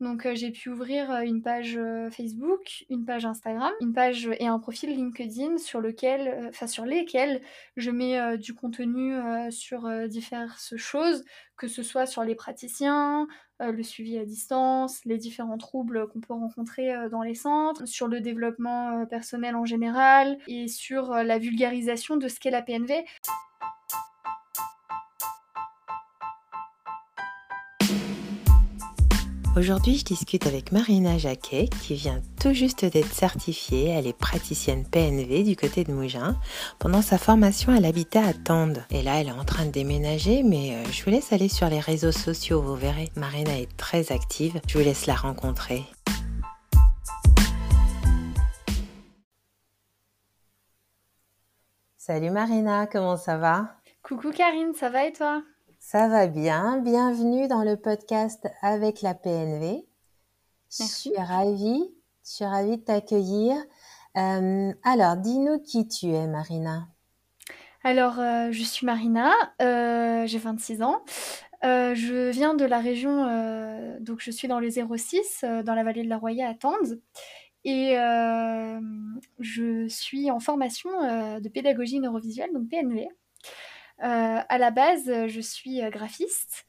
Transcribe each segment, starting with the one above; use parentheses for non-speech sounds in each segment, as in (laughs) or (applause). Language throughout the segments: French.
Donc euh, j'ai pu ouvrir euh, une page euh, Facebook, une page Instagram, une page et un profil LinkedIn sur lequel, sur lesquels je mets du contenu sur diverses choses, que ce soit sur les praticiens, le suivi à distance, les différents troubles qu'on peut rencontrer dans les centres, sur le développement personnel en général et sur la vulgarisation de ce qu'est la PNV. Aujourd'hui, je discute avec Marina Jacquet qui vient tout juste d'être certifiée. Elle est praticienne PNV du côté de Mougins. Pendant sa formation, elle habitait à Tende. Et là, elle est en train de déménager, mais euh, je vous laisse aller sur les réseaux sociaux, vous verrez. Marina est très active. Je vous laisse la rencontrer. Salut Marina, comment ça va? Coucou Karine, ça va et toi? Ça va bien. Bienvenue dans le podcast avec la PNV. Je suis ravie, je suis ravie de t'accueillir. Euh, alors, dis-nous qui tu es, Marina. Alors, euh, je suis Marina, euh, j'ai 26 ans. je viens de la région, donc je suis dans le 06, dans la vallée de la Roya à Tende. Et je suis en formation de pédagogie neurovisuelle, donc PNV. Euh, à la base, je suis euh, graphiste.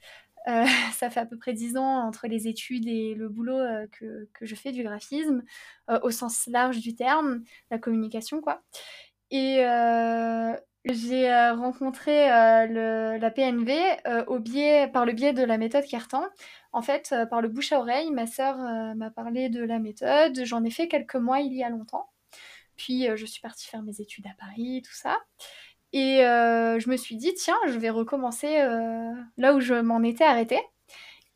Euh, (laughs) ça fait à peu près dix ans entre les études et le boulot que, que, je fais du graphisme, au sens large du terme, la communication, quoi. Et j'ai rencontré la PNV au biais, par le biais de la méthode Cartan. En fait, par le bouche à oreille, ma sœur m'a parlé de la méthode. J'en ai fait quelques mois il y a longtemps. Puis je suis partie faire mes études à Paris, tout ça. Et euh, je me suis dit, tiens, je vais recommencer euh, là où je m'en étais arrêtée.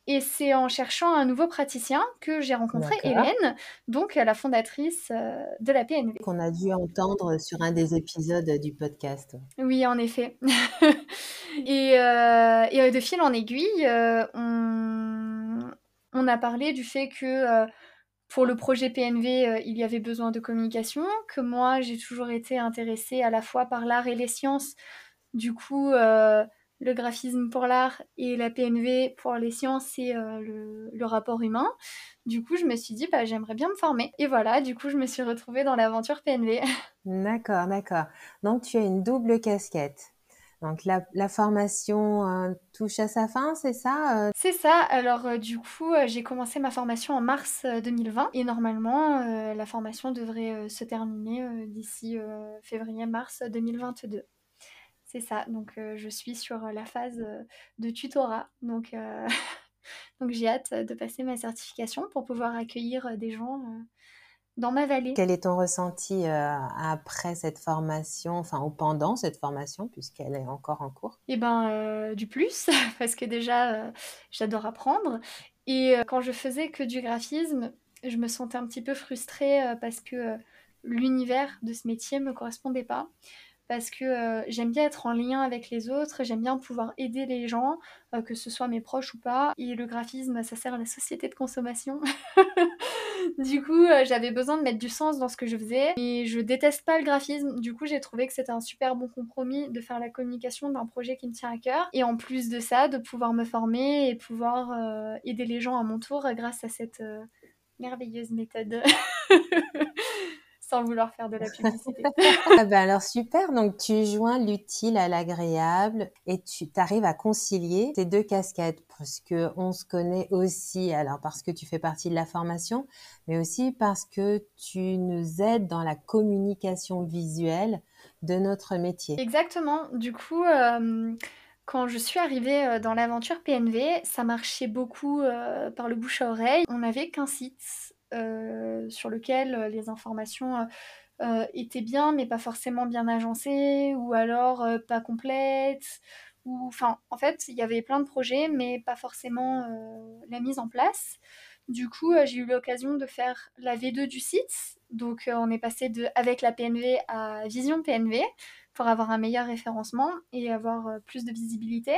Et c'est en cherchant un nouveau praticien que j'ai rencontré Hélène, donc la fondatrice euh, de la PNV. Qu'on a dû entendre sur un des épisodes du podcast. Oui, en effet. (laughs) et, et, de fil en aiguille, on, on, a parlé du fait que pour le projet PNV, euh, il y avait besoin de communication, que moi, j'ai toujours été intéressée à la fois par l'art et les sciences. Du coup, euh, le graphisme pour l'art et la PNV pour les sciences, c'est euh, le, rapport humain. Du coup, je me suis dit, bah, j'aimerais bien me former. Et voilà, du coup, je me suis retrouvée dans l'aventure PNV. (laughs) D'accord, d'accord. Donc, tu as une double casquette. Donc la, formation euh, touche à sa fin, c'est ça euh? C'est ça. Alors euh, du coup, j'ai commencé ma formation en mars 2020 et normalement la formation devrait se terminer d'ici février-mars 2022. C'est ça. Donc je suis sur la phase de tutorat. Donc (laughs) donc j'ai hâte de passer ma certification pour pouvoir accueillir des gens dans ma vallée. Quel est ton ressenti euh, après cette formation, enfin ou pendant cette formation, puisqu'elle est encore en cours? Eh ben, euh, du plus, (laughs) parce que déjà, euh, j'adore apprendre. Et quand je faisais que du graphisme, je me sentais un petit peu frustrée parce que l'univers de ce métier me correspondait pas parce que euh, j'aime bien être en lien avec les autres, j'aime bien pouvoir aider les gens, euh, que ce soit mes proches ou pas. Et le graphisme, ça sert à la société de consommation. (laughs) du coup, euh, j'avais besoin de mettre du sens dans ce que je faisais. Et je déteste pas le graphisme. Du coup, j'ai trouvé que c'était un super bon compromis de faire la communication d'un projet qui me tient à cœur. Et en plus de ça, de pouvoir me former et pouvoir aider les gens à mon tour grâce à cette merveilleuse méthode. (laughs) sans vouloir faire de la publicité. (laughs) ah ben alors super, donc tu joins l'utile à l'agréable et tu arrives à concilier tes deux casquettes parce que on se connaît aussi, alors parce que tu fais partie de la formation, mais aussi parce que tu nous aides dans la communication visuelle de notre métier. Exactement. Du coup, euh, quand je suis arrivée euh, dans l'aventure PNV, ça marchait beaucoup euh, par le bouche à oreille. On n'avait qu'un site sur lequel euh, les informations euh, étaient bien, mais pas forcément bien agencées, ou alors pas complètes. Ou, en fait, il y avait plein de projets, mais pas forcément la mise en place. Du coup, j'ai eu l'occasion de faire la V2 du site. Donc, on est passé de avec la PNV à Vision PNV pour avoir un meilleur référencement et avoir plus de visibilité.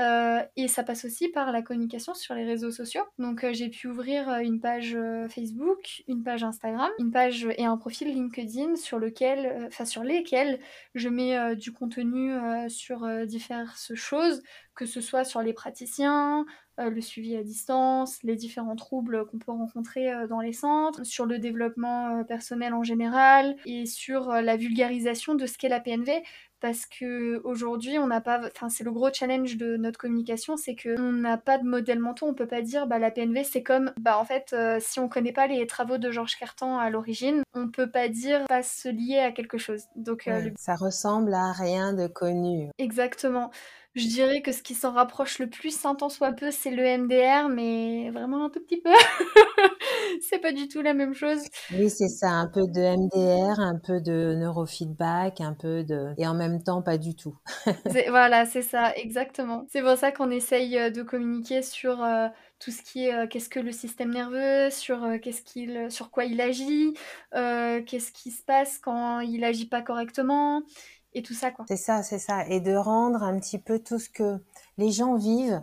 Euh, et ça passe aussi par la communication sur les réseaux sociaux. Donc euh, j'ai pu ouvrir euh, une page Facebook, une page Instagram, une page et un profil LinkedIn sur lequel, enfin sur lesquels je mets du contenu sur diverses choses, que ce soit sur les praticiens, le suivi à distance, les différents troubles qu'on peut rencontrer dans les centres, sur le développement personnel en général et sur la vulgarisation de ce qu'est la PNV parce que aujourd'hui on n'a pas enfin c'est le gros challenge de notre communication c'est que on n'a pas de modèle menton. On peut pas dire bah la PNV c'est comme bah en fait euh, si on connaît pas les travaux de Georges Cartan à l'origine on peut pas dire pas se lier à quelque chose. Donc euh, ça ressemble à rien de connu. Exactement je dirais que ce qui s'en rapproche le plus, un temps soit peu, c'est le MDR, mais vraiment un tout petit peu. (laughs) c'est pas du tout la même chose. Oui, c'est ça, un peu de MDR, un peu de neurofeedback, un peu de... Et en même temps, pas du tout. (laughs) voilà, c'est ça, exactement. C'est pour ça qu'on essaye euh, de communiquer sur... Euh, tout ce qui est euh, qu'est-ce que le système nerveux, sur qu'est-ce qu'il, sur quoi il agit, qu'est-ce qui se passe quand il agit pas correctement, et tout ça quoi. C'est ça, c'est ça, et de rendre un petit peu tout ce que les gens vivent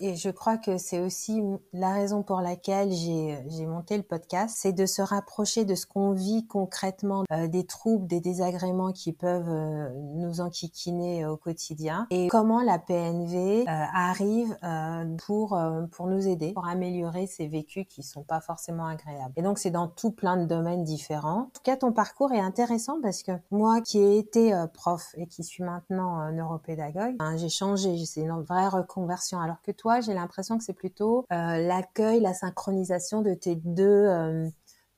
et je crois que c'est aussi la raison pour laquelle j'ai monté le podcast, c'est de se rapprocher de ce qu'on vit concrètement, euh, des troubles, des désagréments qui peuvent euh, nous enquiquiner au quotidien, et comment la PNV arrive pour pour nous aider, pour améliorer ces vécus qui sont pas forcément agréables. Et donc c'est dans tout plein de domaines différents. En tout cas, ton parcours est intéressant parce que moi qui ai été prof et qui suis maintenant neuropédagogue, hein, j'ai changé, c'est une vraie reconversion alors que toi, j'ai l'impression que c'est plutôt euh, l'accueil, la synchronisation de tes deux, euh,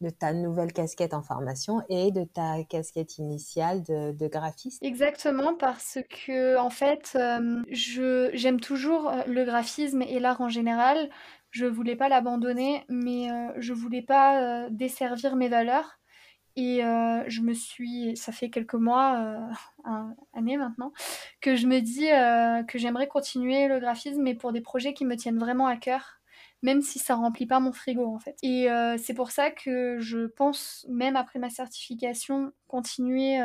de ta nouvelle casquette en formation et de ta casquette initiale de, graphiste. Exactement, parce que en fait, euh, j'aime toujours le graphisme et l'art en général. Je voulais pas l'abandonner, mais je voulais pas desservir mes valeurs. Et euh, je me suis, ça fait quelques mois, euh, un, année maintenant, que je me dis euh, que j'aimerais continuer le graphisme, mais pour des projets qui me tiennent vraiment à cœur, même si ça remplit pas mon frigo en fait. Et c'est pour ça que je pense, même après ma certification, continuer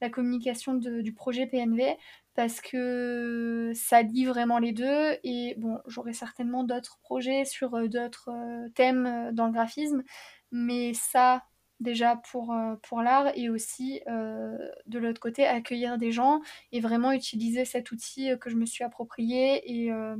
la communication du projet PNV parce que ça lie vraiment les deux. Et bon, j'aurai certainement d'autres projets sur d'autres thèmes dans le graphisme, mais ça, déjà pour, euh, pour l'art et aussi euh, de l'autre côté accueillir des gens et vraiment utiliser cet outil que je me suis approprié et, euh,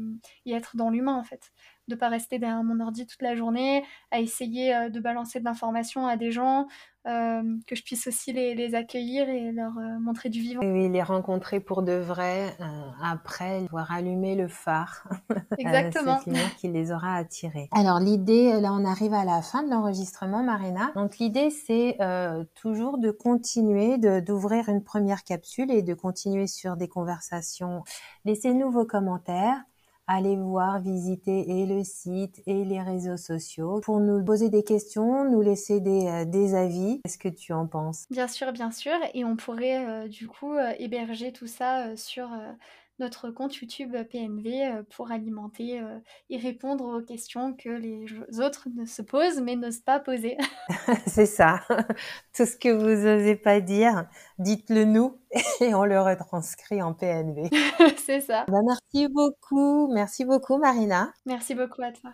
et être dans l'humain en fait de pas rester derrière mon ordi toute la journée, à essayer euh, de balancer de l'information à des gens, euh, que je puisse aussi les, accueillir et leur euh, montrer du vivant. Oui, les rencontrer pour de vrai, après, voir allumer le phare. (laughs) Exactement. qui les aura attirés. Alors l'idée, là on arrive à la fin de l'enregistrement, Marina. Donc l'idée c'est toujours de continuer, d'ouvrir une première capsule et de continuer sur des conversations. Laissez-nous vos commentaires allez voir, visiter et le site et les réseaux sociaux pour nous poser des questions, nous laisser des, euh, avis. Qu'est-ce que tu en penses? Bien sûr, bien sûr. Et on pourrait euh, du coup euh, héberger tout ça sur notre compte YouTube PNV euh, pour alimenter euh, et répondre aux questions que les autres ne se posent mais n'osent pas poser. (laughs) (laughs) C'est ça. (laughs) Tout ce que vous n'osez pas dire, dites-le nous et on le retranscrit en PNV. C'est ça. Bah, merci beaucoup. Merci beaucoup Marina. Merci beaucoup à toi.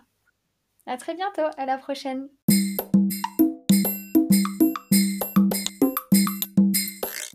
À très bientôt. À la prochaine.